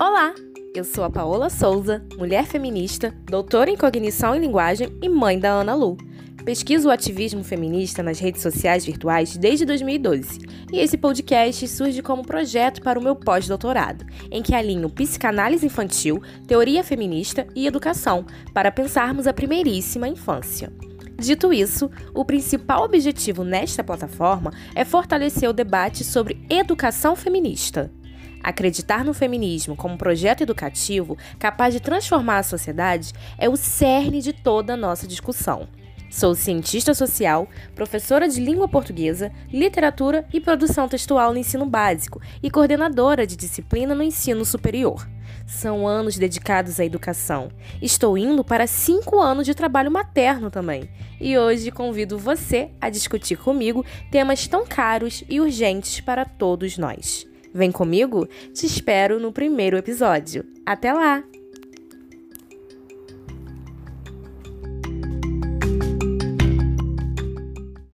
Olá, eu sou a Paola Souza, mulher feminista, doutora em cognição e linguagem e mãe da Ana Lu. Pesquiso o ativismo feminista nas redes sociais virtuais desde 2012, e esse podcast surge como projeto para o meu pós-doutorado, em que alinho psicanálise infantil, teoria feminista e educação para pensarmos a primeiríssima infância. Dito isso, o principal objetivo nesta plataforma é fortalecer o debate sobre educação feminista. Acreditar no feminismo como projeto educativo capaz de transformar a sociedade é o cerne de toda a nossa discussão. Sou cientista social, professora de língua portuguesa, literatura e produção textual no ensino básico e coordenadora de disciplina no ensino superior. São anos dedicados à educação. Estou indo para cinco anos de trabalho materno também. E hoje convido você a discutir comigo temas tão caros e urgentes para todos nós. Vem comigo? Te espero no primeiro episódio. Até lá!